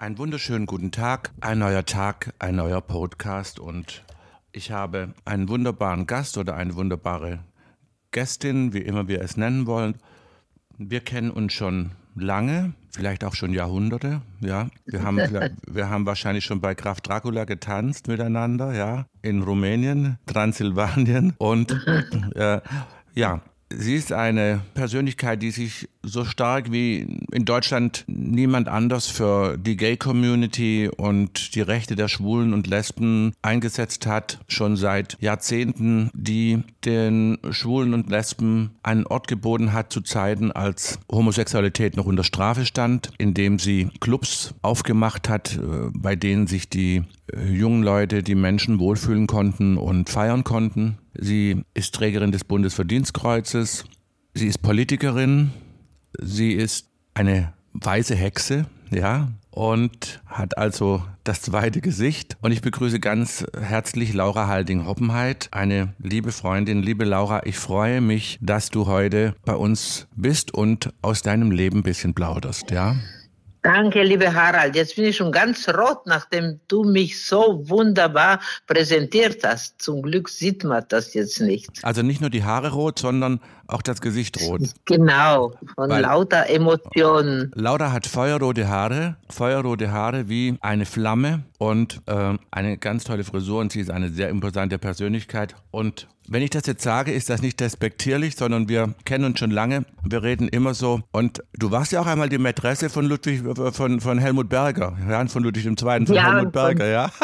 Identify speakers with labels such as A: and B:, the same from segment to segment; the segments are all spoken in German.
A: Einen wunderschönen guten Tag, ein neuer Tag, ein neuer Podcast und ich habe einen wunderbaren Gast oder eine wunderbare Gästin, wie immer wir es nennen wollen. Wir kennen uns schon lange, vielleicht auch schon Jahrhunderte, ja. Wir haben, wir haben wahrscheinlich schon bei Graf Dracula getanzt miteinander, ja, in Rumänien, Transsilvanien und äh, ja, Sie ist eine Persönlichkeit, die sich so stark wie in Deutschland niemand anders für die Gay-Community und die Rechte der Schwulen und Lesben eingesetzt hat, schon seit Jahrzehnten, die den Schwulen und Lesben einen Ort geboten hat zu Zeiten, als Homosexualität noch unter Strafe stand, indem sie Clubs aufgemacht hat, äh, bei denen sich die äh, jungen Leute, die Menschen wohlfühlen konnten und feiern konnten. Sie ist Trägerin des Bundesverdienstkreuzes. Sie ist Politikerin. Sie ist eine weiße Hexe, ja, und hat also das zweite Gesicht. Und ich begrüße ganz herzlich Laura Halding-Hoppenheit, eine liebe Freundin. Liebe Laura, ich freue mich, dass du heute bei uns bist und aus deinem Leben ein bisschen plauderst, ja?
B: Danke, liebe Harald. Jetzt bin ich schon ganz rot, nachdem du mich so wunderbar präsentiert hast. Zum Glück sieht man das jetzt nicht.
A: Also nicht nur die Haare rot, sondern auch das Gesicht rot.
B: Genau, von Weil lauter Emotionen.
A: Laura hat feuerrote Haare, feuerrote Haare wie eine Flamme und äh, eine ganz tolle Frisur und sie ist eine sehr imposante Persönlichkeit und wenn ich das jetzt sage, ist das nicht despektierlich, sondern wir kennen uns schon lange. Wir reden immer so. Und du warst ja auch einmal die Mätresse von Ludwig, von, von Helmut Berger, ja, von Ludwig II. von ja, Helmut Berger, ja.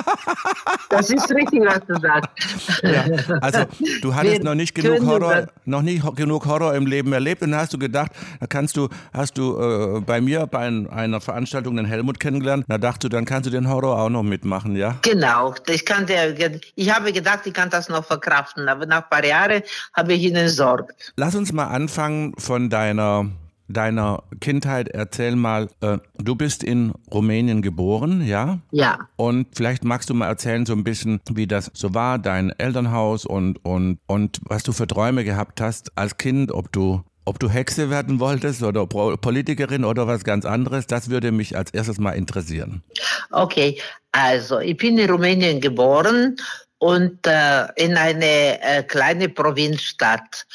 B: Das ist richtig, was du sagst.
A: Ja, also du hattest noch nicht genug Horror, noch nicht genug Horror im Leben erlebt und dann hast du gedacht, da kannst du, hast du äh, bei mir bei einer Veranstaltung den Helmut kennengelernt, da dachtest du, dann kannst du den Horror auch noch mitmachen, ja?
B: Genau, ich kann der, ich habe gedacht, ich kann das noch verkraften, aber nach ein paar Jahren habe ich ihn entsorgt.
A: Lass uns mal anfangen von deiner deiner Kindheit. Erzähl mal, äh, du bist in Rumänien geboren, ja?
B: Ja.
A: Und vielleicht magst du mal erzählen so ein bisschen, wie das so war, dein Elternhaus und, und, und was du für Träume gehabt hast als Kind, ob du ob du Hexe werden wolltest oder Politikerin oder was ganz anderes, das würde mich als erstes mal interessieren.
B: Okay, also ich bin in Rumänien geboren und äh, in eine äh, kleine Provinzstadt.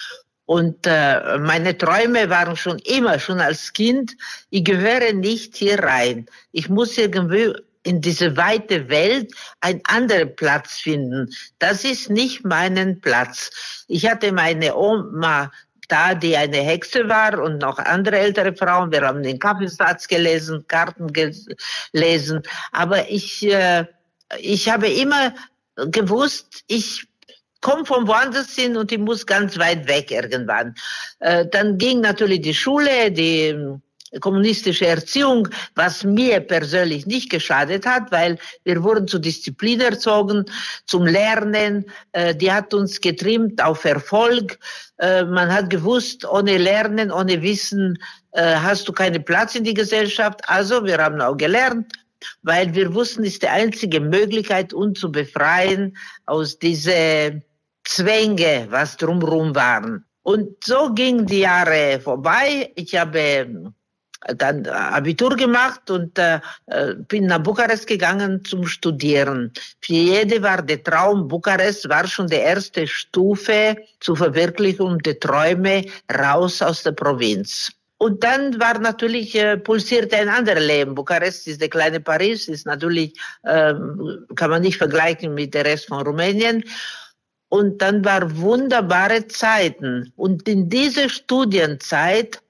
B: Und äh, meine Träume waren schon immer, schon als Kind, ich gehöre nicht hier rein. Ich muss irgendwie in diese weite Welt einen anderen Platz finden. Das ist nicht meinen Platz. Ich hatte meine Oma da, die eine Hexe war und noch andere ältere Frauen. Wir haben den Kaffeesatz gelesen, Karten gelesen. Aber ich, äh, ich habe immer gewusst, ich komme von woanders hin und ich muss ganz weit weg irgendwann. Äh, dann ging natürlich die Schule, die kommunistische Erziehung, was mir persönlich nicht geschadet hat, weil wir wurden zu Disziplin erzogen, zum Lernen. Äh, die hat uns getrimmt auf Erfolg. Äh, man hat gewusst, ohne Lernen, ohne Wissen hast du keinen Platz in die Gesellschaft. Also wir haben auch gelernt weil wir wussten, ist die einzige Möglichkeit, uns zu befreien aus diese Zwänge, was drumherum waren. Und so gingen die Jahre vorbei. Ich habe ähm, dann Abitur gemacht und äh, äh, bin nach Bukarest gegangen zum Studieren. Für jede war der Traum, Bukarest war schon die erste Stufe zur Verwirklichung der Träume raus aus der Provinz. Und dann war natürlich, äh, pulsierte ein anderes Leben. Bukarest ist der kleine Paris, ist natürlich, äh, kann man nicht vergleichen mit dem Rest von Rumänien. Und dann war wunderbare Zeiten. Und in dieser Studienzeit,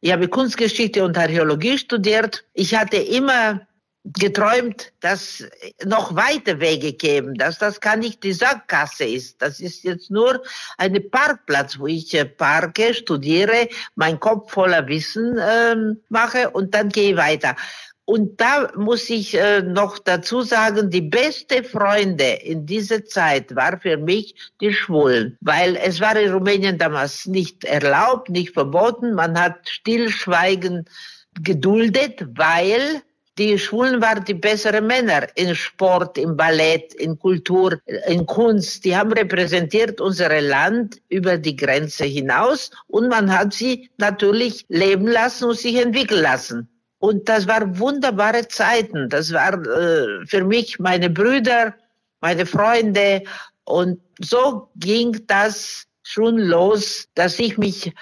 B: ich habe Kunstgeschichte und Archäologie studiert, ich hatte immer geträumt, dass noch weite Wege geben, dass das gar nicht die Sackgasse ist. Das ist jetzt nur ein Parkplatz, wo ich äh, parke, studiere, mein Kopf voller Wissen äh, mache und dann gehe weiter. Und da muss ich äh, noch dazu sagen, die beste Freunde in dieser Zeit war für mich die Schwulen, weil es war in Rumänien damals nicht erlaubt, nicht verboten. Man hat stillschweigen geduldet, weil die Schwulen waren die besseren Männer in Sport, im Ballett, in Kultur, in Kunst. Die haben repräsentiert unser Land über die Grenze hinaus und man hat sie natürlich leben lassen und sich entwickeln lassen. Und das waren wunderbare Zeiten. Das war äh, für mich meine Brüder, meine Freunde. Und so ging das schon los, dass ich mich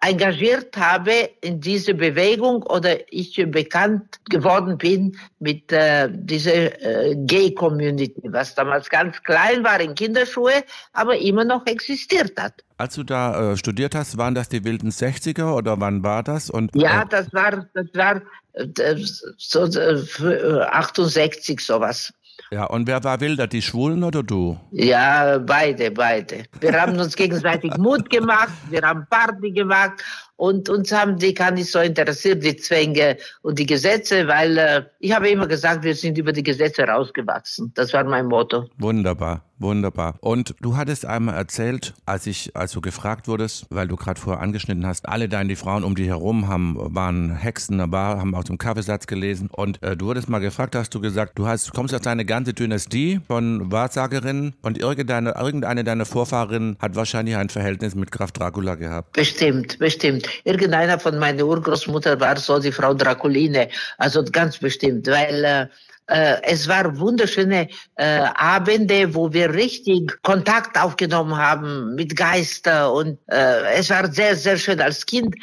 B: engagiert habe in diese Bewegung oder ich bekannt geworden bin mit äh, dieser äh, Gay-Community, was damals ganz klein war in Kinderschuhe, aber immer noch existiert hat.
A: Als du da äh, studiert hast, waren das die wilden 60er oder wann war das?
B: Und, ja, äh, das war, das war äh, so, 68 sowas.
A: Ja, und wer war wilder, die Schwulen oder du?
B: Ja, beide, beide. Wir haben uns gegenseitig Mut gemacht, wir haben Party gemacht und uns haben die gar nicht so interessiert, die Zwänge und die Gesetze, weil äh, ich habe immer gesagt, wir sind über die Gesetze rausgewachsen. Das war mein Motto.
A: Wunderbar, wunderbar. Und du hattest einmal erzählt, als ich, als du gefragt wurdest, weil du gerade vorher angeschnitten hast, alle deine Frauen um dich herum haben, waren Hexen, war, haben aus dem Kaffeesatz gelesen. Und äh, du wurdest mal gefragt, hast du gesagt, du hast, kommst aus einer ganze Dynastie von Wahrsagerinnen und irgendeine, irgendeine deiner Vorfahren hat wahrscheinlich ein Verhältnis mit Graf Dracula gehabt.
B: Bestimmt, bestimmt. Irgendeiner von meiner Urgroßmutter war so die Frau Draculine, also ganz bestimmt, weil äh, es war wunderschöne äh, Abende, wo wir richtig Kontakt aufgenommen haben mit Geister und äh, es war sehr, sehr schön. Als Kind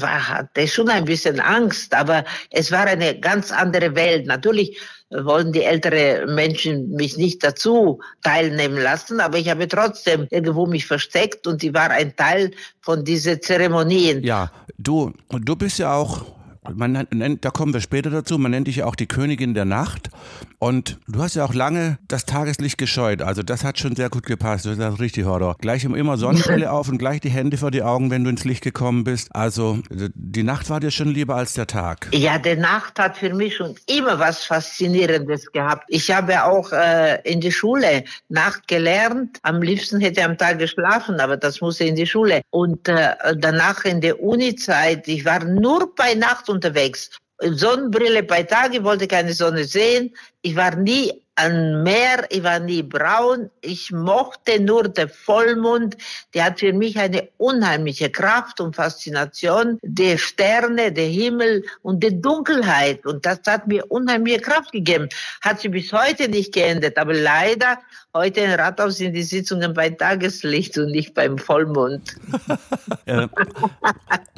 B: hatte schon ein bisschen Angst, aber es war eine ganz andere Welt. Natürlich wollen die älteren Menschen mich nicht dazu teilnehmen lassen, aber ich habe trotzdem irgendwo mich versteckt und ich war ein Teil von diesen Zeremonien.
A: Ja, du, du bist ja auch man nennt, da kommen wir später dazu, man nennt dich ja auch die Königin der Nacht. Und du hast ja auch lange das Tageslicht gescheut. Also das hat schon sehr gut gepasst. Das ist richtig Horror. Gleich immer Sonnenbrille auf und gleich die Hände vor die Augen, wenn du ins Licht gekommen bist. Also die Nacht war dir schon lieber als der Tag.
B: Ja, die Nacht hat für mich schon immer was Faszinierendes gehabt. Ich habe auch äh, in die Schule Nacht gelernt. Am liebsten hätte ich am Tag geschlafen, aber das musste in die Schule. Und äh, danach in der Uni-Zeit, ich war nur bei Nacht unterwegs. Sonnenbrille bei Tag, ich wollte keine Sonne sehen. Ich war nie am Meer, ich war nie braun. Ich mochte nur den Vollmond. Der hat für mich eine unheimliche Kraft und Faszination. Die Sterne, der Himmel und die Dunkelheit. Und das hat mir unheimliche Kraft gegeben. Hat sich bis heute nicht geändert. Aber leider Heute in Rathaus sind die Sitzungen bei Tageslicht und nicht beim Vollmond.
A: Äh,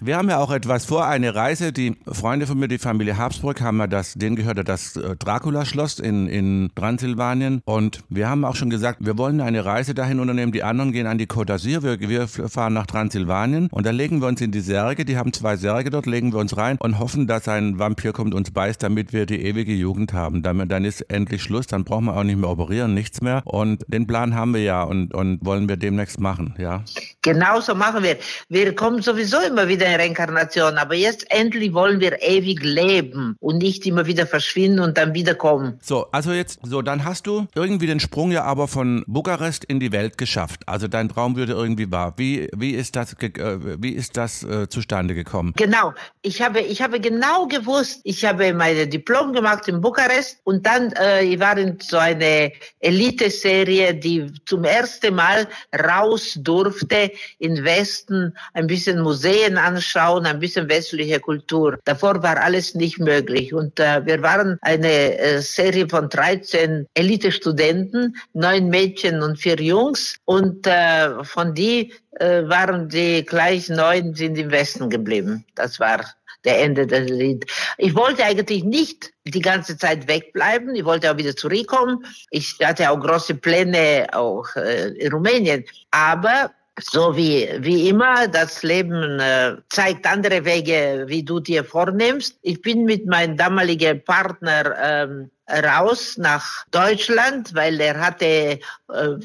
A: wir haben ja auch etwas vor, eine Reise. Die Freunde von mir, die Familie Habsburg, haben ja das, denen gehört ja das äh, Dracula-Schloss in, in Transsilvanien. Und wir haben auch schon gesagt, wir wollen eine Reise dahin unternehmen. Die anderen gehen an die Côte d'Azur. Wir, wir fahren nach Transsilvanien und da legen wir uns in die Särge. Die haben zwei Särge dort, legen wir uns rein und hoffen, dass ein Vampir kommt und uns beißt, damit wir die ewige Jugend haben. Damit, dann ist endlich Schluss. Dann brauchen wir auch nicht mehr operieren, nichts mehr. Und und den Plan haben wir ja und, und wollen wir demnächst machen, ja.
B: Genau so machen wir. Wir kommen sowieso immer wieder in Reinkarnation, aber jetzt endlich wollen wir ewig leben und nicht immer wieder verschwinden und dann wiederkommen.
A: So, also jetzt, so, dann hast du irgendwie den Sprung ja aber von Bukarest in die Welt geschafft. Also dein Traum würde irgendwie wahr. Wie, wie ist das, äh, wie ist das äh, zustande gekommen?
B: Genau. Ich habe, ich habe genau gewusst, ich habe meine Diplom gemacht in Bukarest und dann, äh, ich war in so eine Elite-Serie Serie, die zum ersten Mal raus durfte in Westen, ein bisschen Museen anschauen, ein bisschen westliche Kultur. Davor war alles nicht möglich. Und äh, wir waren eine äh, Serie von 13 Elite-Studenten, neun Mädchen und vier Jungs. Und äh, von die äh, waren die gleich neun sind im Westen geblieben. Das war der Ende des Lied. Ich wollte eigentlich nicht die ganze Zeit wegbleiben. Ich wollte auch wieder zurückkommen. Ich hatte auch große Pläne auch äh, in Rumänien. Aber so wie, wie immer, das Leben äh, zeigt andere Wege, wie du dir vornimmst. Ich bin mit meinem damaligen Partner ähm, raus nach Deutschland, weil er hatte äh,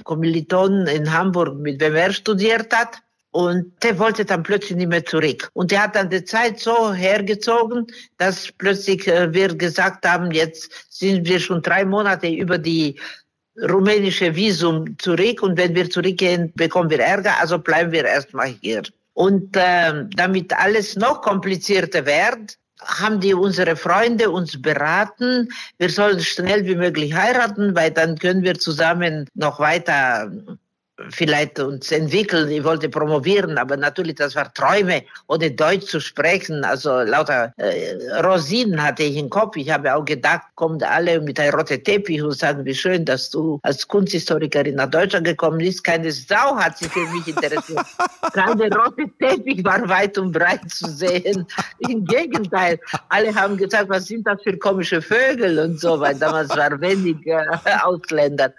B: Kommilitonen in Hamburg, mit wem er studiert hat. Und der wollte dann plötzlich nicht mehr zurück. Und der hat dann die Zeit so hergezogen, dass plötzlich äh, wir gesagt haben, jetzt sind wir schon drei Monate über die rumänische Visum zurück und wenn wir zurückgehen, bekommen wir Ärger, also bleiben wir erstmal hier. Und äh, damit alles noch komplizierter wird, haben die unsere Freunde uns beraten, wir sollen schnell wie möglich heiraten, weil dann können wir zusammen noch weiter vielleicht uns entwickeln. Ich wollte promovieren, aber natürlich, das war Träume, ohne Deutsch zu sprechen. Also lauter äh, Rosinen hatte ich im Kopf. Ich habe auch gedacht, kommen alle mit einem roten Teppich und sagen, wie schön, dass du als Kunsthistorikerin nach Deutschland gekommen bist. Keine Sau hat sich für mich interessiert. Keine rote Teppich war weit und breit zu sehen. Im Gegenteil, alle haben gesagt, was sind das für komische Vögel und so, weil damals war wenig äh, Ausländer.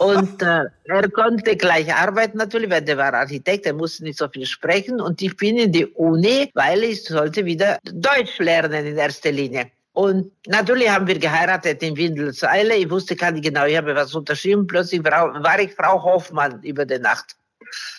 B: Und äh, er konnte gleich arbeiten natürlich, weil der war Architekt, er musste nicht so viel sprechen. Und ich bin in die Uni, weil ich sollte wieder Deutsch lernen in erster Linie. Und natürlich haben wir geheiratet in Windelseile. Ich wusste gar nicht genau, ich habe was unterschrieben. Plötzlich war ich Frau Hoffmann über die Nacht.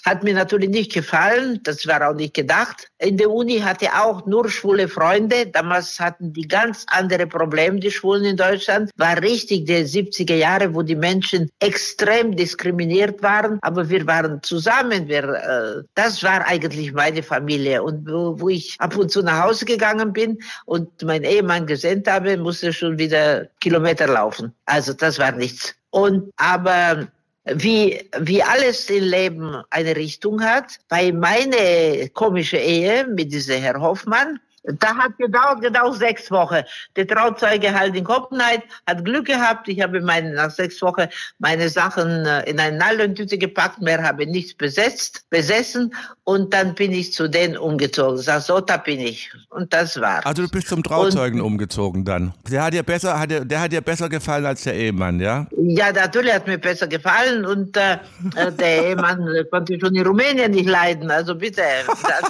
B: Hat mir natürlich nicht gefallen, das war auch nicht gedacht. In der Uni hatte auch nur schwule Freunde. Damals hatten die ganz andere Probleme, die Schwulen in Deutschland. War richtig die 70er Jahre, wo die Menschen extrem diskriminiert waren, aber wir waren zusammen. Wir, äh, das war eigentlich meine Familie. Und wo, wo ich ab und zu nach Hause gegangen bin und mein Ehemann gesendet habe, musste schon wieder Kilometer laufen. Also das war nichts. Und aber wie, wie alles im Leben eine Richtung hat. Bei meiner komischen Ehe mit diesem Herr Hoffmann, da hat gedauert genau sechs Wochen. Der Trauzeuge halt in Kopenhagen hat Glück gehabt. Ich habe meine, nach sechs Wochen meine Sachen äh, in eine Nylon-Tüte gepackt. Mehr habe nichts besetzt, besessen. Und dann bin ich zu denen umgezogen. Sag so, da bin ich. Und das war.
A: Also du bist zum Trauzeugen und, umgezogen dann. Der hat dir besser, hat dir, der hat dir besser gefallen als der Ehemann, ja?
B: Ja, natürlich hat mir besser gefallen. Und äh, äh der Ehemann konnte schon in Rumänien nicht leiden. Also bitte. Das,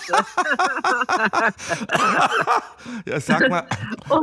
A: ja, sag mal,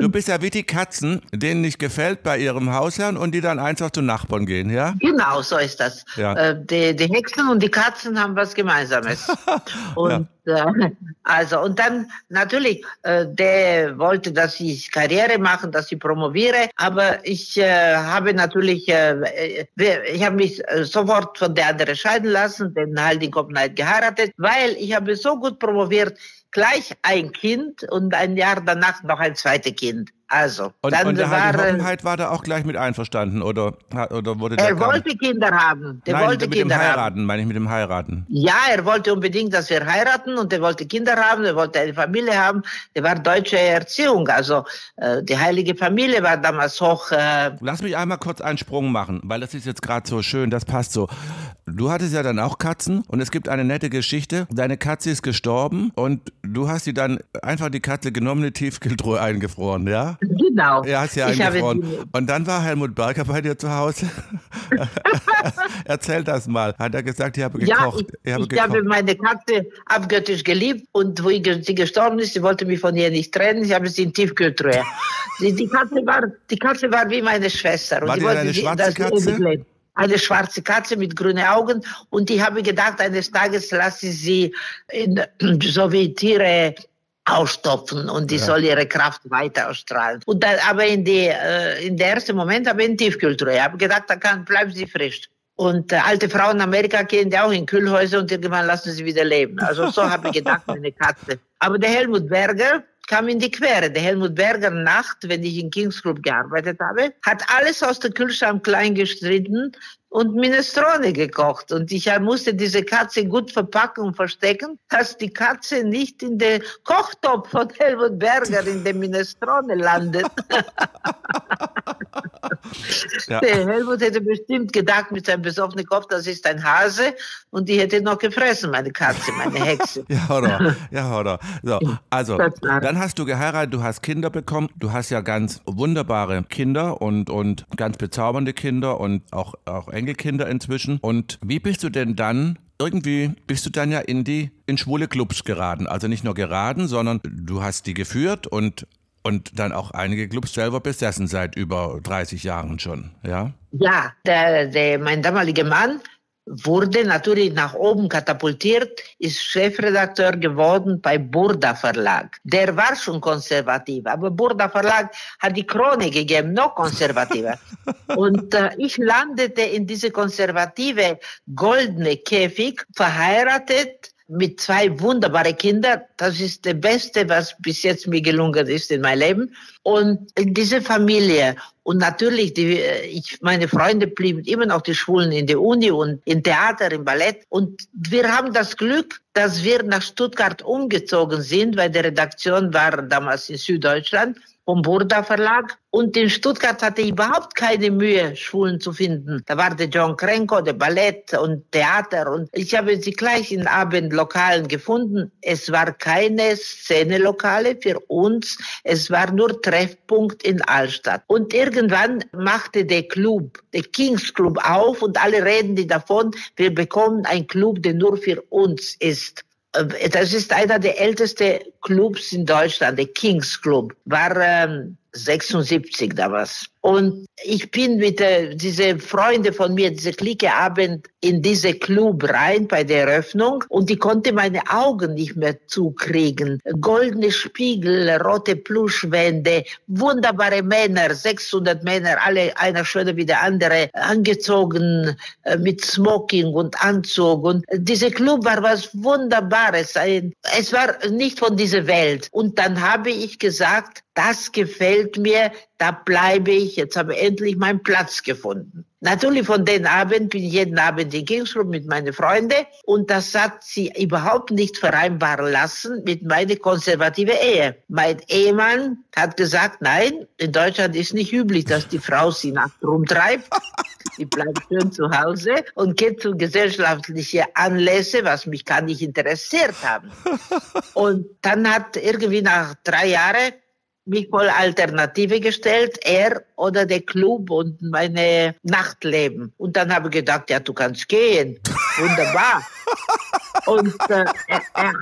A: du bist ja wie die Katzen, denen nicht gefällt bei ihrem Hausherrn und die dann einfach zu Nachbarn gehen, ja?
B: Genau, so ist das. Ja. Äh, die, die Hexen und die Katzen haben was Gemeinsames. und ja. äh, also und dann natürlich, äh, der wollte, dass ich Karriere mache, dass ich promoviere, aber ich äh, habe natürlich, ich habe mich sofort von der anderen scheiden lassen, den Halding Kopenhagen geheiratet, weil ich habe so gut promoviert, gleich ein Kind und ein Jahr danach noch ein zweites Kind. Also,
A: und, dann und der war, Hoppenheit war da auch gleich mit einverstanden oder, oder wurde
B: Er wollte Kinder haben. Der
A: Nein,
B: wollte
A: mit
B: Kinder
A: dem Heiraten, haben. meine ich mit dem Heiraten.
B: Ja, er wollte unbedingt, dass wir heiraten und er wollte Kinder haben, er wollte eine Familie haben. Der war deutsche Erziehung, also äh, die heilige Familie war damals hoch. Äh
A: Lass mich einmal kurz einen Sprung machen, weil das ist jetzt gerade so schön, das passt so. Du hattest ja dann auch Katzen und es gibt eine nette Geschichte. Deine Katze ist gestorben und du hast sie dann einfach die Katze genommen, eine Tiefkühltruhe eingefroren, ja?
B: Genau.
A: Er hat sie eingefroren. Und dann war Helmut Berger bei dir zu Hause. Erzähl das mal. Hat er gesagt, ich habe gekocht.
B: Ja, ich, ich, habe, ich gekocht. habe meine Katze abgöttisch geliebt und wo sie gestorben ist, sie wollte mich von ihr nicht trennen. Ich habe sie in Tiefkühltruhe. die, die, Katze war, die Katze war wie meine Schwester.
A: Und war die eine schwarze Katze?
B: eine schwarze Katze mit grünen Augen und ich habe gedacht, eines Tages lasse ich sie in, so wie Tiere ausstopfen und die ja. soll ihre Kraft weiter ausstrahlen. Und dann, aber in, die, äh, in der ersten Moment habe ich eine Tiefkühltruhe. Ich habe gedacht, da kann, bleiben sie frisch. Und äh, alte Frauen in Amerika gehen ja auch in Kühlhäuser und irgendwann lassen sie wieder leben. Also so habe ich gedacht, meine Katze. Aber der Helmut Berger kam in die Quere. Der Helmut Berger Nacht, wenn ich in Kings Club gearbeitet habe, hat alles aus dem Kühlschrank klein gestritten und Minestrone gekocht. Und ich musste diese Katze gut verpacken und verstecken, dass die Katze nicht in den Kochtopf von Helmut Berger in der Minestrone landet. ja. Der Helmut hätte bestimmt gedacht mit seinem besoffenen Kopf, das ist ein Hase und die hätte noch gefressen, meine Katze, meine Hexe.
A: ja, oder? Ja, oder? So, also, dann hast du geheiratet, du hast Kinder bekommen, du hast ja ganz wunderbare Kinder und, und ganz bezaubernde Kinder und auch, auch Enkelkinder inzwischen. Und wie bist du denn dann irgendwie bist du dann ja in die in schwule Clubs geraten. Also nicht nur geraten, sondern du hast die geführt und und dann auch einige Clubs selber besessen seit über 30 Jahren schon, ja?
B: Ja, der, der, mein damaliger Mann wurde natürlich nach oben katapultiert, ist Chefredakteur geworden bei Burda Verlag. Der war schon konservativ, aber Burda Verlag hat die Krone gegeben, noch konservativer. Und äh, ich landete in diese konservative goldene Käfig, verheiratet mit zwei wunderbaren Kindern. Das ist das Beste, was bis jetzt mir gelungen ist in meinem Leben. Und diese Familie und natürlich, die, ich, meine Freunde blieben immer noch die Schwulen in der Uni und im Theater, im Ballett. Und wir haben das Glück, dass wir nach Stuttgart umgezogen sind, weil die Redaktion war damals in Süddeutschland vom Burda Verlag. Und in Stuttgart hatte ich überhaupt keine Mühe, Schulen zu finden. Da war der John Krenko, der Ballett und Theater. Und ich habe sie gleich in Abendlokalen gefunden. Es war keine Szenelokale für uns. Es war nur Treffpunkt in Altstadt. Und irgendwann machte der Club, der Kings Club auf und alle reden die davon, wir bekommen einen Club, der nur für uns ist. Äh, das ist einer der ältesten Clubs in Deutschland, der Kings Club. War ähm, 76 damals. Und ich bin mit äh, diese Freunde von mir, diese Clique Abend in diese Club rein bei der Eröffnung und die konnte meine Augen nicht mehr zukriegen. Goldene Spiegel, rote Pluschwände, wunderbare Männer, 600 Männer, alle einer schöner wie der andere, angezogen äh, mit Smoking und Anzug. Und diese Club war was Wunderbares. Es war nicht von dieser Welt. Und dann habe ich gesagt, das gefällt mir, da bleibe ich, jetzt habe ich endlich meinen Platz gefunden. Natürlich von den Abend bin ich jeden Abend in Kingsgrove mit meinen Freunden und das hat sie überhaupt nicht vereinbaren lassen mit meiner konservative Ehe. Mein Ehemann hat gesagt, nein, in Deutschland ist nicht üblich, dass die Frau sie nachts rumtreibt. Die bleibt schön zu Hause und geht zu gesellschaftlichen Anlässe, was mich gar nicht interessiert haben. Und dann hat irgendwie nach drei Jahren mich voll Alternative gestellt, er oder der Club und meine Nachtleben. Und dann habe ich gedacht, ja, du kannst gehen. Wunderbar. und äh, er,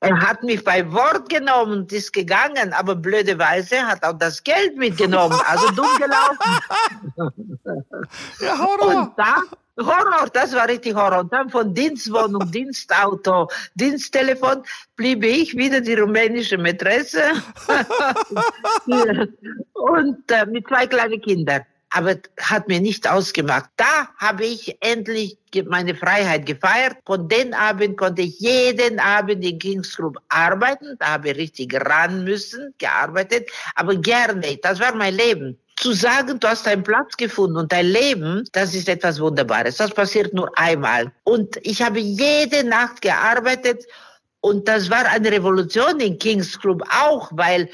B: er, hat mich bei Wort genommen und ist gegangen, aber blöderweise hat auch das Geld mitgenommen. Also dumm gelaufen. ja. Und da Horror, das war richtig Horror. Und dann von Dienstwohnung, Dienstauto, Diensttelefon blieb ich wieder die rumänische Mätresse und äh, mit zwei kleinen Kindern. Aber hat mir nicht ausgemacht. Da habe ich endlich meine Freiheit gefeiert. Von den Abend konnte ich jeden Abend in Kings Group arbeiten. Da habe ich richtig ran müssen, gearbeitet, aber gerne. Das war mein Leben zu sagen, du hast deinen Platz gefunden und dein Leben, das ist etwas Wunderbares. Das passiert nur einmal. Und ich habe jede Nacht gearbeitet und das war eine Revolution in Kings Club auch, weil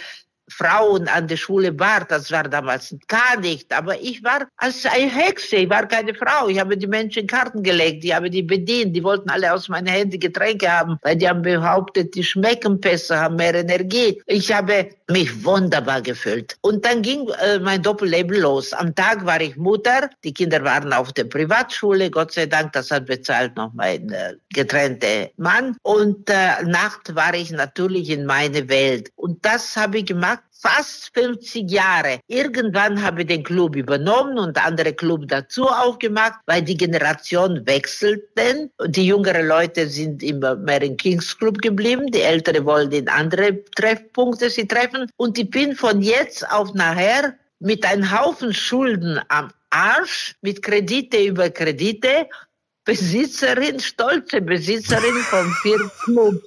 B: Frauen an der Schule war. Das war damals gar nicht. Aber ich war als eine Hexe. Ich war keine Frau. Ich habe die Menschen Karten gelegt. Ich habe die bedient. Die wollten alle aus meinen Händen Getränke haben, weil die haben behauptet, die schmecken besser, haben mehr Energie. Ich habe mich wunderbar gefühlt. Und dann ging äh, mein Doppelleben los. Am Tag war ich Mutter. Die Kinder waren auf der Privatschule. Gott sei Dank, das hat bezahlt noch mein äh, getrennter Mann. Und äh, Nacht war ich natürlich in meine Welt. Und das habe ich gemacht fast 50 Jahre. Irgendwann habe ich den Club übernommen und andere Club dazu aufgemacht, weil die Generation wechselten. Die jüngeren Leute sind immer mehr im Kings Club geblieben, die Älteren wollen in andere Treffpunkte sie treffen. Und ich bin von jetzt auf nachher mit einem Haufen Schulden am Arsch, mit Kredite über Kredite Besitzerin, stolze Besitzerin von vier Clubs.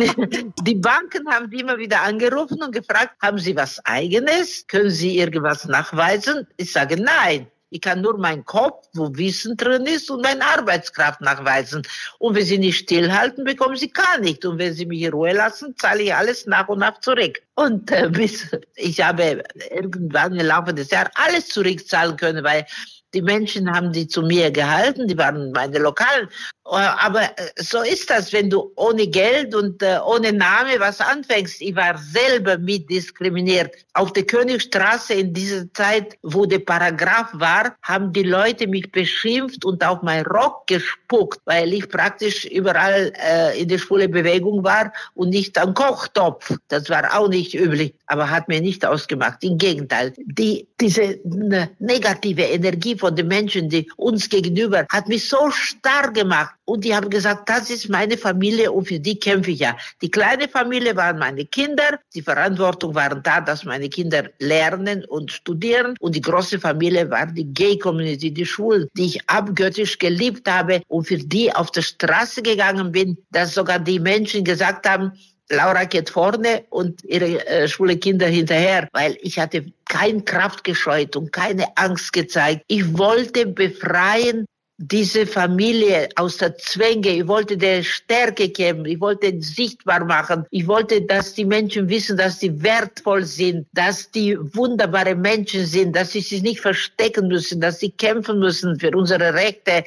B: die, die, Banken haben die immer wieder angerufen und gefragt, haben Sie was eigenes? Können Sie irgendwas nachweisen? Ich sage nein. Ich kann nur meinen Kopf, wo Wissen drin ist, und meine Arbeitskraft nachweisen. Und wenn Sie nicht stillhalten, bekommen Sie gar nicht. Und wenn Sie mich in Ruhe lassen, zahle ich alles nach und nach zurück. Und äh, bis ich habe irgendwann im Laufe des Jahres alles zurückzahlen können, weil die Menschen haben die zu mir gehalten, die waren meine Lokalen. Aber äh, so ist das, wenn du ohne Geld und äh, ohne Name was anfängst. Ich war selber mit diskriminiert. Auf der Königstraße in dieser Zeit, wo der Paragraph war, haben die Leute mich beschimpft und auf meinen Rock gespuckt, weil ich praktisch überall äh, in der Schule Bewegung war und nicht am Kochtopf. Das war auch nicht üblich, aber hat mir nicht ausgemacht. Im Gegenteil, die, diese negative Energie von von den Menschen, die uns gegenüber, hat mich so stark gemacht. Und die haben gesagt, das ist meine Familie und für die kämpfe ich ja. Die kleine Familie waren meine Kinder. Die Verantwortung waren da, dass meine Kinder lernen und studieren. Und die große Familie war die Gay-Community, die Schulen, die ich abgöttisch geliebt habe und für die auf der Straße gegangen bin, dass sogar die Menschen gesagt haben, Laura geht vorne und ihre äh, schwule Kinder hinterher, weil ich hatte keine Kraft gescheut und keine Angst gezeigt. Ich wollte befreien diese Familie aus der Zwänge. Ich wollte der Stärke geben. Ich wollte sichtbar machen. Ich wollte, dass die Menschen wissen, dass sie wertvoll sind, dass die wunderbare Menschen sind, dass sie sich nicht verstecken müssen, dass sie kämpfen müssen für unsere Rechte,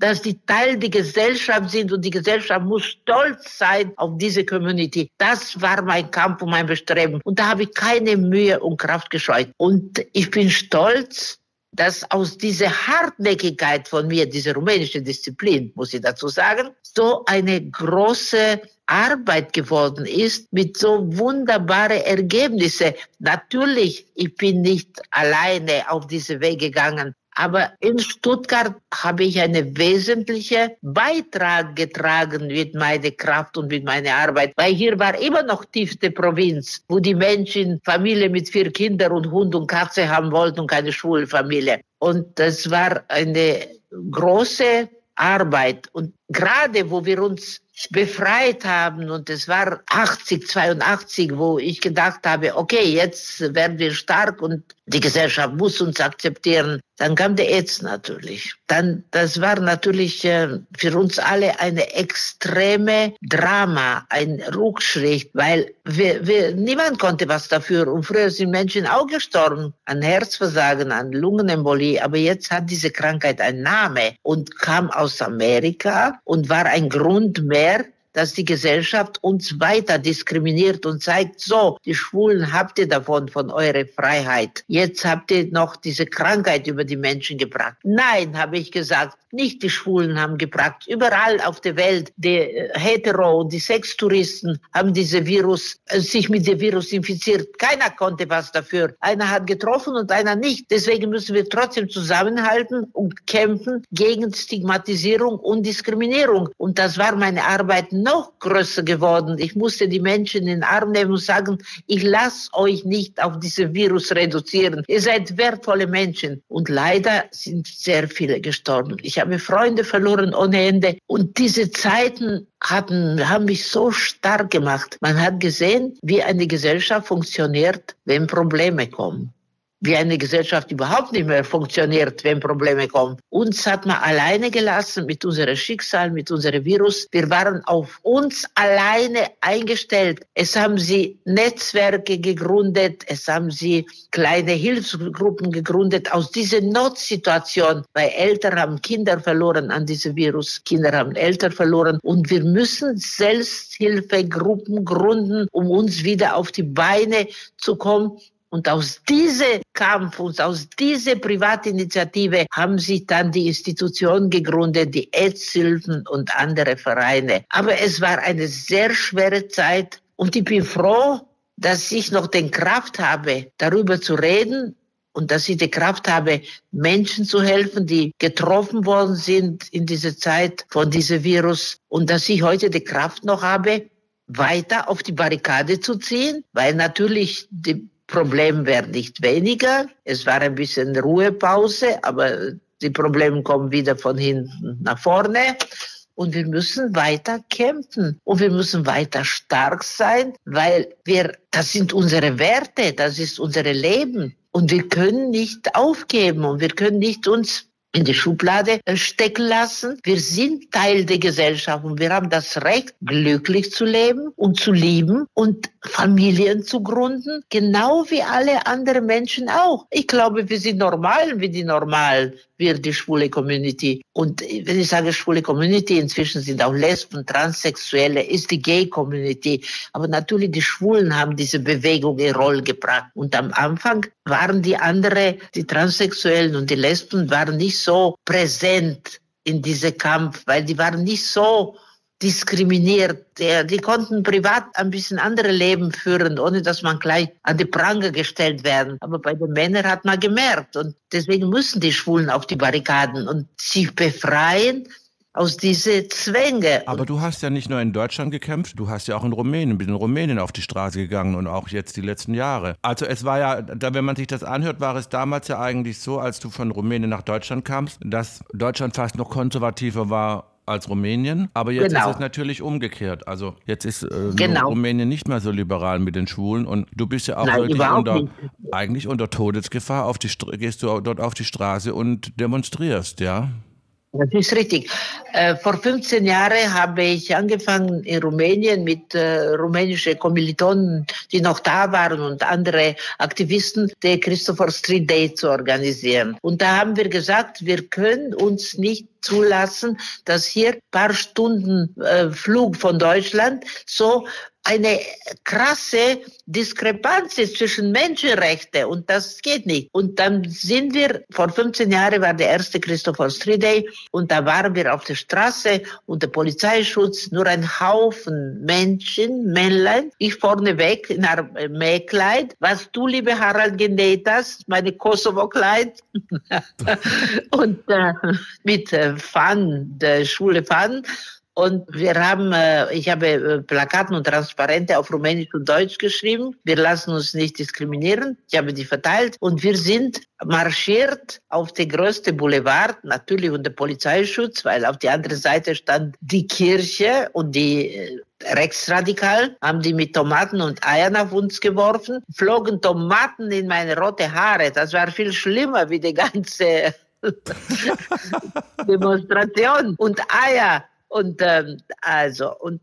B: dass die Teil der Gesellschaft sind und die Gesellschaft muss stolz sein auf diese Community. Das war mein Kampf und mein Bestreben. Und da habe ich keine Mühe und Kraft gescheut. Und ich bin stolz, dass aus dieser Hartnäckigkeit von mir, diese rumänische Disziplin, muss ich dazu sagen, so eine große Arbeit geworden ist mit so wunderbare Ergebnisse. Natürlich, ich bin nicht alleine auf diese Wege gegangen. Aber in Stuttgart habe ich einen wesentlichen Beitrag getragen mit meiner Kraft und mit meiner Arbeit, weil hier war immer noch tiefste Provinz, wo die Menschen Familie mit vier Kindern und Hund und Katze haben wollten und keine Schulfamilie. Und das war eine große Arbeit. Und gerade wo wir uns befreit haben. Und es war 80, 82, wo ich gedacht habe, okay, jetzt werden wir stark und die Gesellschaft muss uns akzeptieren. Dann kam der AIDS natürlich. Dann, das war natürlich äh, für uns alle eine extreme Drama, ein Rückschritt, weil wir, wir, niemand konnte was dafür. Und früher sind Menschen auch gestorben an Herzversagen, an Lungenembolie. Aber jetzt hat diese Krankheit einen Namen und kam aus Amerika und war ein Grund mehr, dass die Gesellschaft uns weiter diskriminiert und zeigt, so, die Schwulen habt ihr davon, von eurer Freiheit. Jetzt habt ihr noch diese Krankheit über die Menschen gebracht. Nein, habe ich gesagt, nicht die Schwulen haben gebracht. Überall auf der Welt, die äh, Hetero, die Sextouristen haben diese Virus, äh, sich mit dem Virus infiziert. Keiner konnte was dafür. Einer hat getroffen und einer nicht. Deswegen müssen wir trotzdem zusammenhalten und kämpfen gegen Stigmatisierung und Diskriminierung. Und das war meine Arbeit noch größer geworden. Ich musste die Menschen in den Arm nehmen und sagen, ich lasse euch nicht auf dieses Virus reduzieren. Ihr seid wertvolle Menschen. Und leider sind sehr viele gestorben. Ich habe Freunde verloren ohne Ende. Und diese Zeiten hatten, haben mich so stark gemacht. Man hat gesehen, wie eine Gesellschaft funktioniert, wenn Probleme kommen wie eine Gesellschaft überhaupt nicht mehr funktioniert, wenn Probleme kommen. Uns hat man alleine gelassen mit unserem Schicksal, mit unserem Virus. Wir waren auf uns alleine eingestellt. Es haben sie Netzwerke gegründet, es haben sie kleine Hilfsgruppen gegründet aus dieser Notsituation, weil Eltern haben Kinder verloren an diesem Virus, Kinder haben Eltern verloren und wir müssen Selbsthilfegruppen gründen, um uns wieder auf die Beine zu kommen und aus diesem Kampf und aus dieser Privatinitiative haben sich dann die Institutionen gegründet, die AIDS-Hilfen und andere Vereine. Aber es war eine sehr schwere Zeit und ich bin froh, dass ich noch den Kraft habe, darüber zu reden und dass ich die Kraft habe, Menschen zu helfen, die getroffen worden sind in dieser Zeit von diesem Virus und dass ich heute die Kraft noch habe, weiter auf die Barrikade zu ziehen, weil natürlich die Problem wird nicht weniger. Es war ein bisschen Ruhepause, aber die Probleme kommen wieder von hinten nach vorne. Und wir müssen weiter kämpfen und wir müssen weiter stark sein, weil wir, das sind unsere Werte, das ist unser Leben. Und wir können nicht aufgeben und wir können nicht uns in die Schublade stecken lassen. Wir sind Teil der Gesellschaft und wir haben das Recht, glücklich zu leben und zu lieben und Familien zu gründen, genau wie alle anderen Menschen auch. Ich glaube, wir sind normal wie die Normalen, wir die schwule Community. Und wenn ich sage schwule Community, inzwischen sind auch Lesben, Transsexuelle, ist die Gay Community. Aber natürlich die Schwulen haben diese Bewegung in Rolle gebracht. Und am Anfang waren die anderen, die Transsexuellen und die Lesben waren nicht so präsent in diesem Kampf, weil die waren nicht so diskriminiert. Die konnten privat ein bisschen andere Leben führen, ohne dass man gleich an die Prange gestellt werden. Aber bei den Männern hat man gemerkt. Und deswegen müssen die Schwulen auf die Barrikaden und sich befreien aus diese Zwänge.
A: Aber du hast ja nicht nur in Deutschland gekämpft, du hast ja auch in Rumänien, bist in Rumänien auf die Straße gegangen und auch jetzt die letzten Jahre. Also es war ja, wenn man sich das anhört, war es damals ja eigentlich so, als du von Rumänien nach Deutschland kamst, dass Deutschland fast noch konservativer war als Rumänien. Aber jetzt genau. ist es natürlich umgekehrt. Also jetzt ist äh, genau. Rumänien nicht mehr so liberal mit den Schwulen und du bist ja auch Nein, wirklich unter, eigentlich unter Todesgefahr. Auf die, gehst du dort auf die Straße und demonstrierst, ja?
B: Das ist richtig. Äh, vor 15 Jahren habe ich angefangen in Rumänien mit äh, rumänischen Kommilitonen, die noch da waren und andere Aktivisten, den Christopher Street Day zu organisieren. Und da haben wir gesagt, wir können uns nicht zulassen, dass hier paar Stunden äh, Flug von Deutschland so eine krasse Diskrepanz zwischen Menschenrechten und das geht nicht. Und dann sind wir, vor 15 Jahren war der erste Christopher Street Day und da waren wir auf der Straße und der Polizeischutz, nur ein Haufen Menschen, Männlein, ich vorne weg in Mähkleid, was du, liebe Harald, genäht hast, meine Kosovo-Kleid. Und äh, mit äh, Fun, der Schule Fun und wir haben, äh, ich habe äh, Plakaten und Transparente auf Rumänisch und Deutsch geschrieben. Wir lassen uns nicht diskriminieren. Ich habe die verteilt und wir sind marschiert auf den größten Boulevard, natürlich unter Polizeischutz, weil auf der anderen Seite stand die Kirche und die äh, Rechtsradikalen haben die mit Tomaten und Eiern auf uns geworfen, flogen Tomaten in meine rote Haare. Das war viel schlimmer wie die ganze Demonstration und Eier und ähm, also, und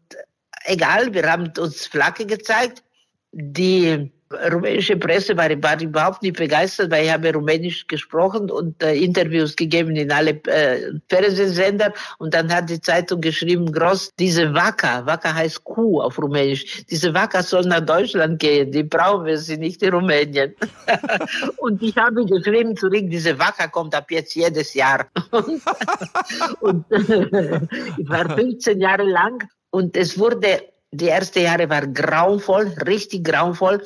B: egal, wir haben uns Flagge gezeigt. Die rumänische Presse war, war überhaupt nicht begeistert, weil ich habe Rumänisch gesprochen und äh, Interviews gegeben in alle äh, Fernsehsender und dann hat die Zeitung geschrieben, groß, diese Wacker, Wacker heißt Kuh auf Rumänisch, diese Wacker soll nach Deutschland gehen, die brauchen wir sie nicht in Rumänien. und ich habe geschrieben zurück, diese Wacker kommt ab jetzt jedes Jahr. und äh, ich war 15 Jahre lang und es wurde die ersten Jahre war grauenvoll, richtig grauenvoll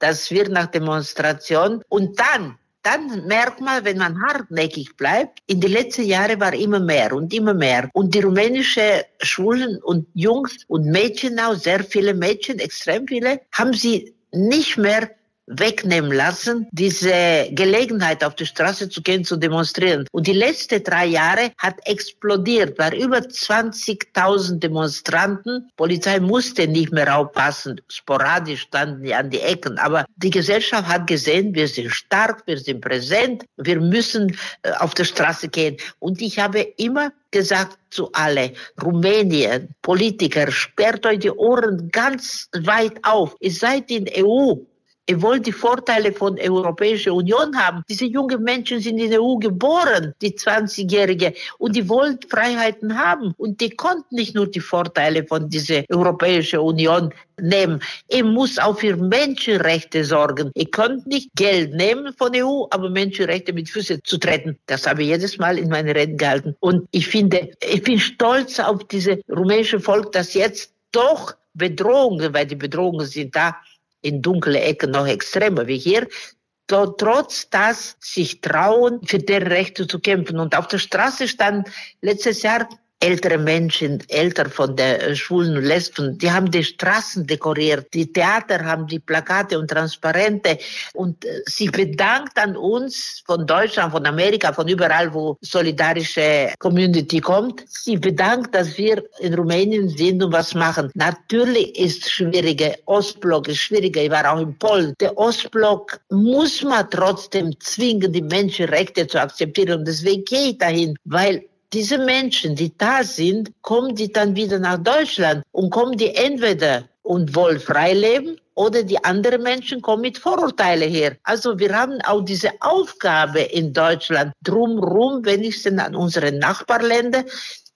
B: das wird nach Demonstration und dann dann merkt man, wenn man hartnäckig bleibt, in den letzten Jahren war immer mehr und immer mehr. Und die rumänischen Schulen und Jungs und Mädchen auch, sehr viele Mädchen, extrem viele, haben sie nicht mehr wegnehmen lassen, diese Gelegenheit auf die Straße zu gehen, zu demonstrieren. Und die letzten drei Jahre hat explodiert, war über 20.000 Demonstranten. Polizei musste nicht mehr aufpassen, sporadisch standen die an die Ecken. Aber die Gesellschaft hat gesehen, wir sind stark, wir sind präsent, wir müssen äh, auf die Straße gehen. Und ich habe immer gesagt zu alle, Rumänien, Politiker, sperrt euch die Ohren ganz weit auf. Ihr seid in EU, Ihr wollt die Vorteile von der Europäischen Union haben. Diese jungen Menschen sind in der EU geboren, die 20-Jährige, und die wollen Freiheiten haben. Und die konnten nicht nur die Vorteile von dieser Europäischen Union nehmen. Ihr muss auch für Menschenrechte sorgen. Ihr könnt nicht Geld nehmen von der EU, aber Menschenrechte mit Füßen zu treten. Das habe ich jedes Mal in meinen Reden gehalten. Und ich finde, ich bin stolz auf dieses rumänische Volk, das jetzt doch Bedrohungen, weil die Bedrohungen sind da, in dunkle Ecken noch extremer wie hier, trotz das sich trauen, für deren Rechte zu kämpfen. Und auf der Straße stand letztes Jahr ältere Menschen, Eltern von der äh, Schwulen und Lesben, die haben die Straßen dekoriert, die Theater haben die Plakate und Transparente und äh, sie bedankt an uns von Deutschland, von Amerika, von überall, wo solidarische Community kommt. Sie bedankt, dass wir in Rumänien sind und was machen. Natürlich ist schwieriger, Ostblock ist schwieriger, ich war auch in Polen. Der Ostblock muss man trotzdem zwingen, die Menschenrechte zu akzeptieren und deswegen gehe ich dahin, weil diese Menschen, die da sind, kommen die dann wieder nach Deutschland und kommen die entweder und wollen frei leben oder die anderen Menschen kommen mit Vorurteilen her. Also wir haben auch diese Aufgabe in Deutschland drumherum, wenigstens an unsere Nachbarländer,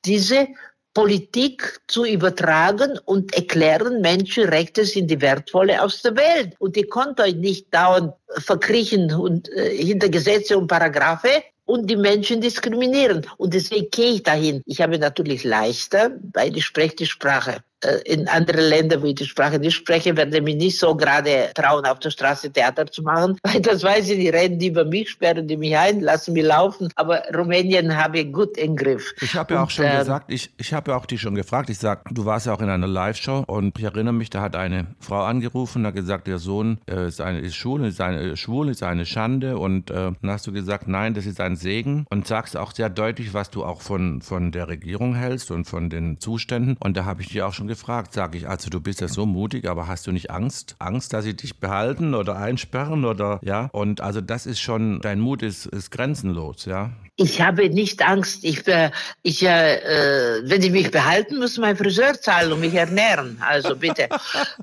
B: diese Politik zu übertragen und erklären, Menschenrechte sind die wertvolle aus der Welt. Und ihr könnt euch nicht dauernd verkriechen und äh, hinter Gesetze und Paragraphe. Und die Menschen diskriminieren. Und deswegen gehe ich dahin. Ich habe natürlich leichter, weil ich spreche die Sprache. Äh, in andere Länder, wo ich die Sprache nicht spreche, werde mich nicht so gerade trauen, auf der Straße Theater zu machen, weil das weiß ich, die reden über mich, sperren die mich ein, lassen mich laufen. Aber Rumänien habe ich gut im Griff.
A: Ich habe ja auch schon äh, gesagt, ich, ich habe ja auch die schon gefragt, ich sage, du warst ja auch in einer Live-Show und ich erinnere mich, da hat eine Frau angerufen, hat gesagt, der Sohn äh, ist, eine, ist, schwul, ist, eine, äh, schwul, ist eine Schande. Und äh, dann hast du gesagt, nein, das ist ein Segen. Und sagst auch sehr deutlich, was du auch von, von der Regierung hältst und von den Zuständen. Und da habe ich dir auch schon gefragt, sage ich, also du bist ja so mutig, aber hast du nicht Angst? Angst, dass sie dich behalten oder einsperren oder ja? Und also das ist schon, dein Mut ist, ist grenzenlos, ja?
B: Ich habe nicht Angst. Ich, äh, ich, äh, wenn sie mich behalten, muss mein Friseur zahlen und mich ernähren. Also bitte.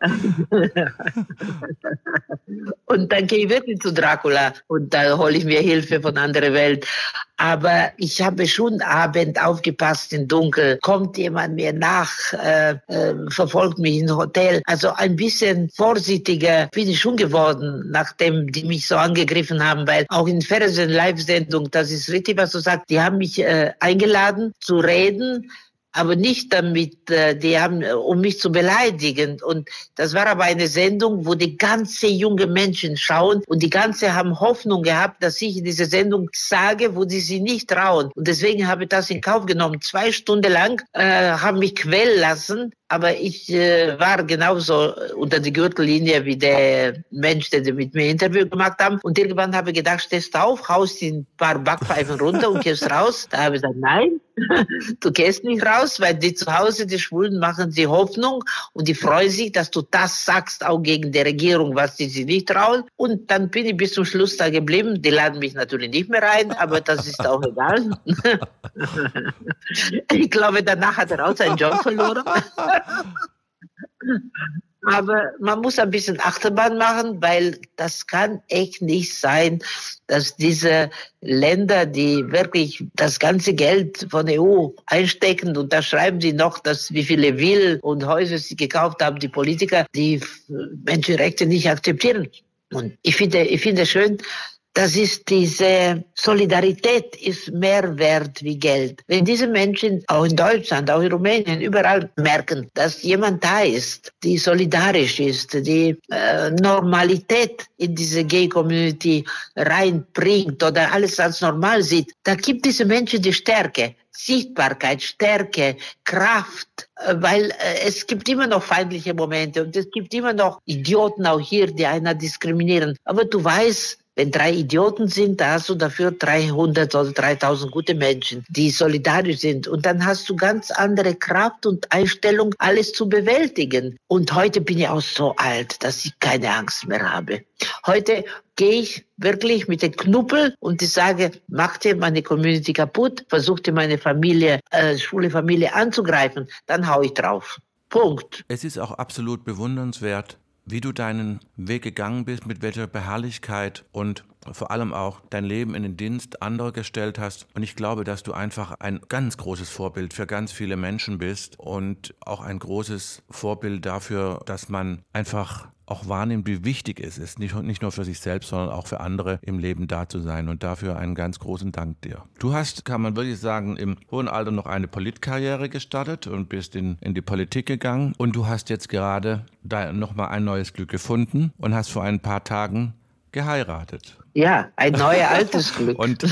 B: und dann gehe ich wirklich zu Dracula und da hole ich mir Hilfe von anderer Welt. Aber ich habe schon Abend aufgepasst im Dunkel. Kommt jemand mir nach, äh, äh, verfolgt mich in Hotel. Also ein bisschen vorsichtiger bin ich schon geworden, nachdem die mich so angegriffen haben, weil auch in Fernsehen Live-Sendung, das ist richtig, was du sagst, die haben mich äh, eingeladen zu reden aber nicht damit, äh, die haben, äh, um mich zu beleidigen. Und das war aber eine Sendung, wo die ganze junge Menschen schauen und die ganze haben Hoffnung gehabt, dass ich in dieser Sendung sage, wo die sich nicht trauen. Und deswegen habe ich das in Kauf genommen. Zwei Stunden lang äh, haben mich quälen lassen, aber ich äh, war genauso unter die Gürtellinie wie der Mensch, der mit mir Interview gemacht haben. Und irgendwann habe ich gedacht, stehst auf, haust ein paar Backpfeifen runter und gehst raus. Da habe ich gesagt, nein, du gehst nicht raus, weil die zu Hause, die Schwulen, machen sie Hoffnung und die freuen sich, dass du das sagst, auch gegen die Regierung, was sie sich nicht trauen. Und dann bin ich bis zum Schluss da geblieben. Die laden mich natürlich nicht mehr rein, aber das ist auch egal. ich glaube, danach hat er auch seinen Job verloren. Aber man muss ein bisschen Achterbahn machen, weil das kann echt nicht sein, dass diese Länder, die wirklich das ganze Geld von der EU einstecken und da schreiben sie noch, dass wie viele Villen und Häuser sie gekauft haben, die Politiker, die Menschenrechte nicht akzeptieren. Und ich finde, ich finde schön, das ist diese Solidarität ist mehr wert wie Geld. Wenn diese Menschen auch in Deutschland, auch in Rumänien, überall merken, dass jemand da ist, die solidarisch ist, die äh, Normalität in diese Gay-Community reinbringt oder alles als normal sieht, da gibt diese Menschen die Stärke. Sichtbarkeit, Stärke, Kraft, äh, weil äh, es gibt immer noch feindliche Momente und es gibt immer noch Idioten auch hier, die einer diskriminieren. Aber du weißt, wenn drei Idioten sind, da hast du dafür 300 oder 3000 gute Menschen, die solidarisch sind. Und dann hast du ganz andere Kraft und Einstellung, alles zu bewältigen. Und heute bin ich auch so alt, dass ich keine Angst mehr habe. Heute gehe ich wirklich mit dem Knuppel und ich sage, macht ihr meine Community kaputt, versucht ihr meine Familie, äh, schwule Familie anzugreifen, dann hau ich drauf. Punkt.
A: Es ist auch absolut bewundernswert, wie du deinen Weg gegangen bist, mit welcher Beharrlichkeit und vor allem auch dein Leben in den Dienst anderer gestellt hast. Und ich glaube, dass du einfach ein ganz großes Vorbild für ganz viele Menschen bist und auch ein großes Vorbild dafür, dass man einfach auch wahrnimmt, wie wichtig es ist, nicht, nicht nur für sich selbst, sondern auch für andere im Leben da zu sein. Und dafür einen ganz großen Dank dir. Du hast, kann man wirklich sagen, im hohen Alter noch eine Politkarriere gestartet und bist in, in die Politik gegangen. Und du hast jetzt gerade nochmal ein neues Glück gefunden und hast vor ein paar Tagen geheiratet.
B: Ja, ein neues altes Glück.
A: und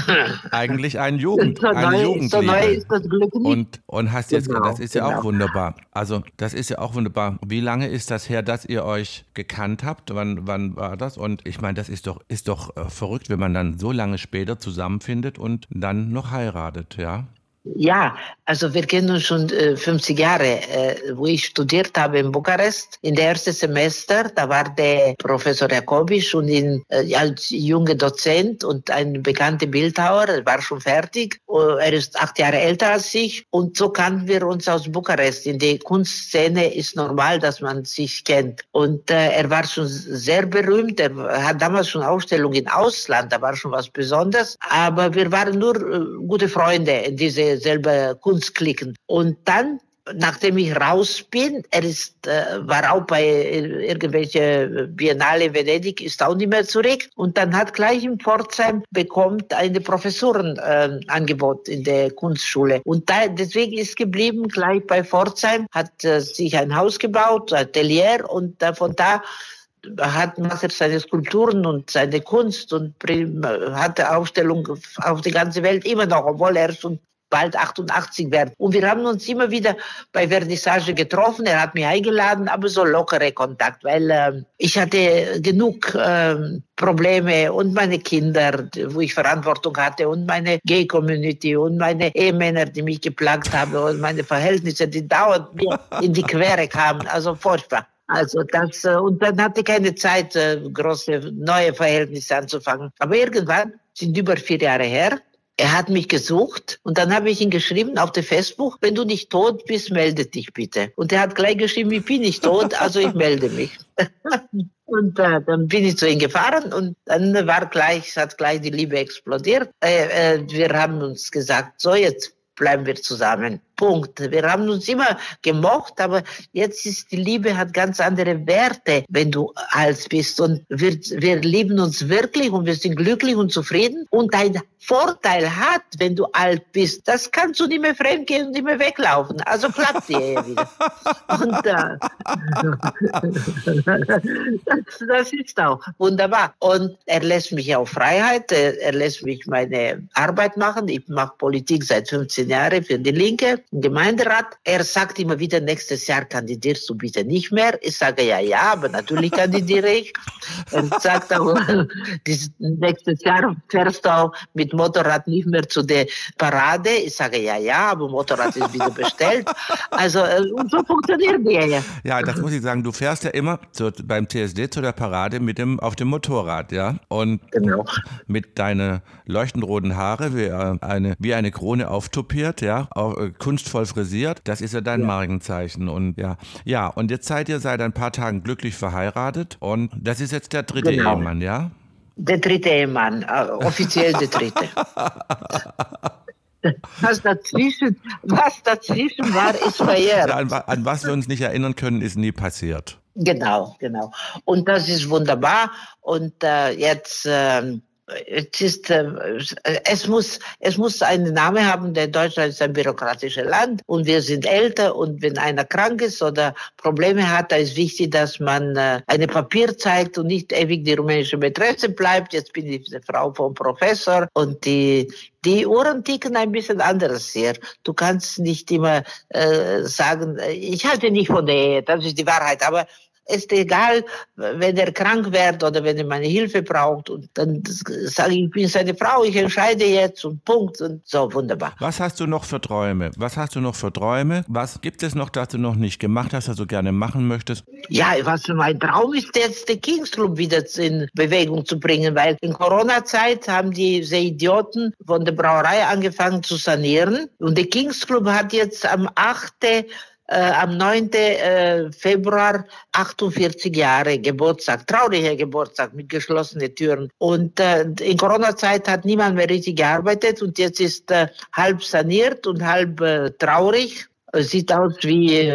A: eigentlich ein Jugend, so eine neu, Jugendliebe. So neu ist das Glück nicht. Und, und hast jetzt, genau, das ist ja genau. auch wunderbar. Also, das ist ja auch wunderbar. Wie lange ist das her, dass ihr euch gekannt habt? Wann, wann war das? Und ich meine, das ist doch, ist doch äh, verrückt, wenn man dann so lange später zusammenfindet und dann noch heiratet, ja?
B: Ja, also wir kennen uns schon äh, 50 Jahre. Äh, wo ich studiert habe in Bukarest, in der ersten Semester, da war der Professor Jakobi schon in, äh, als junger Dozent und ein bekannter Bildhauer, er war schon fertig. Uh, er ist acht Jahre älter als ich und so kannten wir uns aus Bukarest. In der Kunstszene ist normal, dass man sich kennt. Und äh, er war schon sehr berühmt. Er hat damals schon Ausstellungen im Ausland, da war schon was Besonderes. Aber wir waren nur äh, gute Freunde in diese selber Kunst klicken. Und dann nachdem ich raus bin, er ist, äh, war auch bei irgendwelche Biennale Venedig, ist auch nicht mehr zurück. Und dann hat gleich in Pforzheim bekommt eine Professorenangebot äh, in der Kunstschule. Und da, deswegen ist geblieben gleich bei Pforzheim, hat äh, sich ein Haus gebaut, Atelier und äh, von da hat, macht er seine Skulpturen und seine Kunst und hatte Ausstellungen auf die ganze Welt immer noch, obwohl er schon bald 88 werden. Und wir haben uns immer wieder bei Vernissage getroffen. Er hat mich eingeladen, aber so lockere Kontakt, weil äh, ich hatte genug äh, Probleme und meine Kinder, wo ich Verantwortung hatte und meine Gay-Community und meine Ehemänner, die mich geplagt haben und meine Verhältnisse, die dauernd mir in die Quere kamen. Also furchtbar. Also das, äh, und dann hatte ich keine Zeit, äh, große neue Verhältnisse anzufangen. Aber irgendwann, sind über vier Jahre her, er hat mich gesucht und dann habe ich ihn geschrieben auf der Facebook, wenn du nicht tot bist, melde dich bitte. Und er hat gleich geschrieben, ich bin nicht tot, also ich melde mich. und äh, dann bin ich zu ihm gefahren und dann war gleich, hat gleich die Liebe explodiert. Äh, äh, wir haben uns gesagt, so jetzt bleiben wir zusammen. Punkt. Wir haben uns immer gemocht, aber jetzt ist die Liebe hat ganz andere Werte, wenn du alt bist. Und wir, wir lieben uns wirklich und wir sind glücklich und zufrieden. Und ein Vorteil hat, wenn du alt bist, das kannst du nicht mehr fremdgehen und nicht mehr weglaufen. Also klappt die Ehe wieder. Und äh, das, das ist auch wunderbar. Und er lässt mich auf Freiheit, er, lässt mich meine Arbeit machen. Ich mache Politik seit 15 Jahren für die Linke Gemeinderat. Er sagt immer wieder, nächstes Jahr kandidierst du bitte nicht mehr. Ich sage ja, ja, aber natürlich kandidiere ich. Er sagt auch, nächstes Jahr fährst du auch mit Motorrad nicht mehr zu der Parade. Ich sage ja, ja, aber Motorrad ist wieder bestellt. Also äh, so funktioniert die ja.
A: Ja, das muss ich sagen. Du fährst ja immer zu, beim TSD zu der Parade mit dem auf dem Motorrad, ja. Und genau. mit deinen leuchtend roten Haare wie äh, eine wie eine Krone auftopiert, ja, auch, äh, kunstvoll frisiert. Das ist ja dein ja. Markenzeichen und ja, ja. Und jetzt seid ihr seit ein paar Tagen glücklich verheiratet und das ist jetzt der dritte genau. Ehemann, ja?
B: Der dritte Ehemann, äh, offiziell der dritte. Was dazwischen, was dazwischen war, ist verjährt.
A: An, an, was wir uns nicht erinnern können, ist nie passiert.
B: Genau, genau. Und das ist wunderbar. Und äh, jetzt ähm, es, ist, äh, es, muss, es muss einen Namen haben, denn Deutschland ist ein bürokratisches Land und wir sind älter und wenn einer krank ist oder Probleme hat, da ist wichtig, dass man äh, eine Papier zeigt und nicht ewig die rumänische Mätresse bleibt. Jetzt bin ich eine Frau vom Professor und die die Ohren ticken ein bisschen anders hier. Du kannst nicht immer äh, sagen, ich halte nicht von der Ehe, das ist die Wahrheit, aber ist egal, wenn er krank wird oder wenn er meine Hilfe braucht. Und dann sage ich, ich bin seine Frau, ich entscheide jetzt und Punkt. Und so, wunderbar.
A: Was hast du noch für Träume? Was hast du noch für Träume? Was gibt es noch, das du noch nicht gemacht hast, was du gerne machen möchtest?
B: Ja, was mein Traum ist, jetzt den Kings Club wieder in Bewegung zu bringen, weil in Corona-Zeit haben diese Idioten von der Brauerei angefangen zu sanieren. Und der Kings Club hat jetzt am 8 äh, am 9. Äh, Februar 48 Jahre Geburtstag, trauriger Geburtstag mit geschlossenen Türen. Und äh, in Corona-Zeit hat niemand mehr richtig gearbeitet und jetzt ist äh, halb saniert und halb äh, traurig. Sieht aus wie,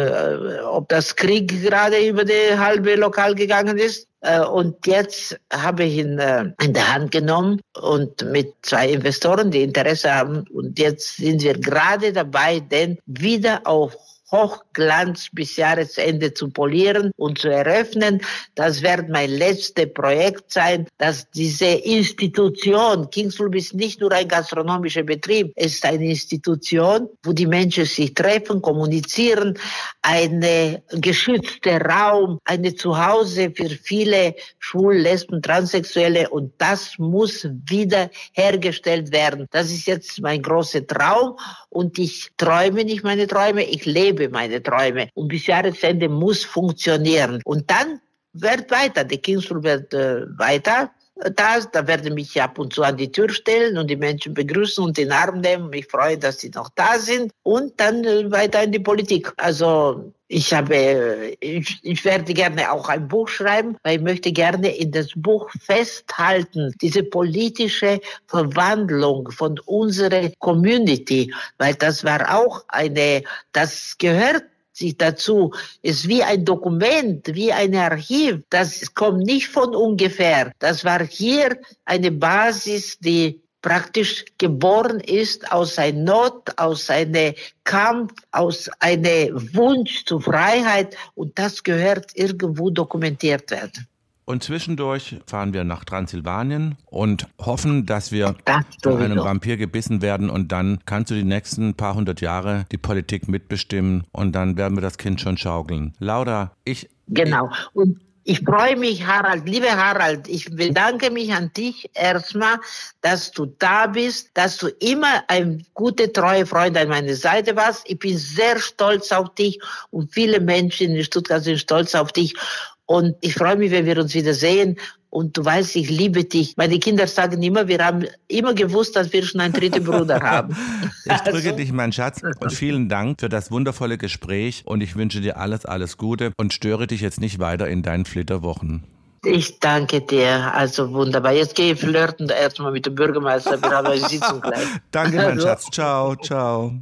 B: ob das Krieg gerade über die halbe Lokal gegangen ist. Und jetzt habe ich ihn in der Hand genommen und mit zwei Investoren, die Interesse haben. Und jetzt sind wir gerade dabei, den wieder auf Hochglanz bis Jahresende zu polieren und zu eröffnen. Das wird mein letztes Projekt sein, dass diese Institution, Kingsflub ist nicht nur ein gastronomischer Betrieb, es ist eine Institution, wo die Menschen sich treffen, kommunizieren, eine geschützte Raum, eine Zuhause für viele Schwul, Lesben, Transsexuelle und das muss wieder hergestellt werden. Das ist jetzt mein großer Traum und ich träume nicht meine Träume, ich lebe lebe meine Träume. Und bis Jahresende muss funktionieren. Und dann wird weiter, die Kingsflug wird äh, weiter da, da werde ich mich ab und zu an die Tür stellen und die Menschen begrüßen und den Arm nehmen. Mich freue, dass sie noch da sind und dann äh, weiter in die Politik. Also ich habe, ich, ich werde gerne auch ein Buch schreiben, weil ich möchte gerne in das Buch festhalten, diese politische Verwandlung von unserer Community, weil das war auch eine, das gehört sich dazu, ist wie ein Dokument, wie ein Archiv. Das kommt nicht von ungefähr. Das war hier eine Basis, die praktisch geboren ist aus einer Not, aus einem Kampf, aus einem Wunsch zur Freiheit und das gehört irgendwo dokumentiert werden.
A: Und zwischendurch fahren wir nach Transsilvanien und hoffen, dass wir von einem Vampir gebissen werden und dann kannst du die nächsten paar hundert Jahre die Politik mitbestimmen und dann werden wir das Kind schon schaukeln. Laura, ich.
B: Genau. Und ich freue mich, Harald, liebe Harald, ich bedanke mich an dich erstmal, dass du da bist, dass du immer ein guter, treuer Freund an meiner Seite warst. Ich bin sehr stolz auf dich und viele Menschen in Stuttgart sind stolz auf dich. Und ich freue mich, wenn wir uns wieder sehen. Und du weißt, ich liebe dich. Meine Kinder sagen immer, wir haben immer gewusst, dass wir schon einen dritten Bruder haben.
A: ich drücke also. dich, mein Schatz, und vielen Dank für das wundervolle Gespräch. Und ich wünsche dir alles, alles Gute und störe dich jetzt nicht weiter in deinen Flitterwochen.
B: Ich danke dir. Also wunderbar. Jetzt gehe ich flirten erstmal mit dem Bürgermeister. Wir haben eine Sitzung gleich.
A: danke, mein also. Schatz. Ciao, ciao.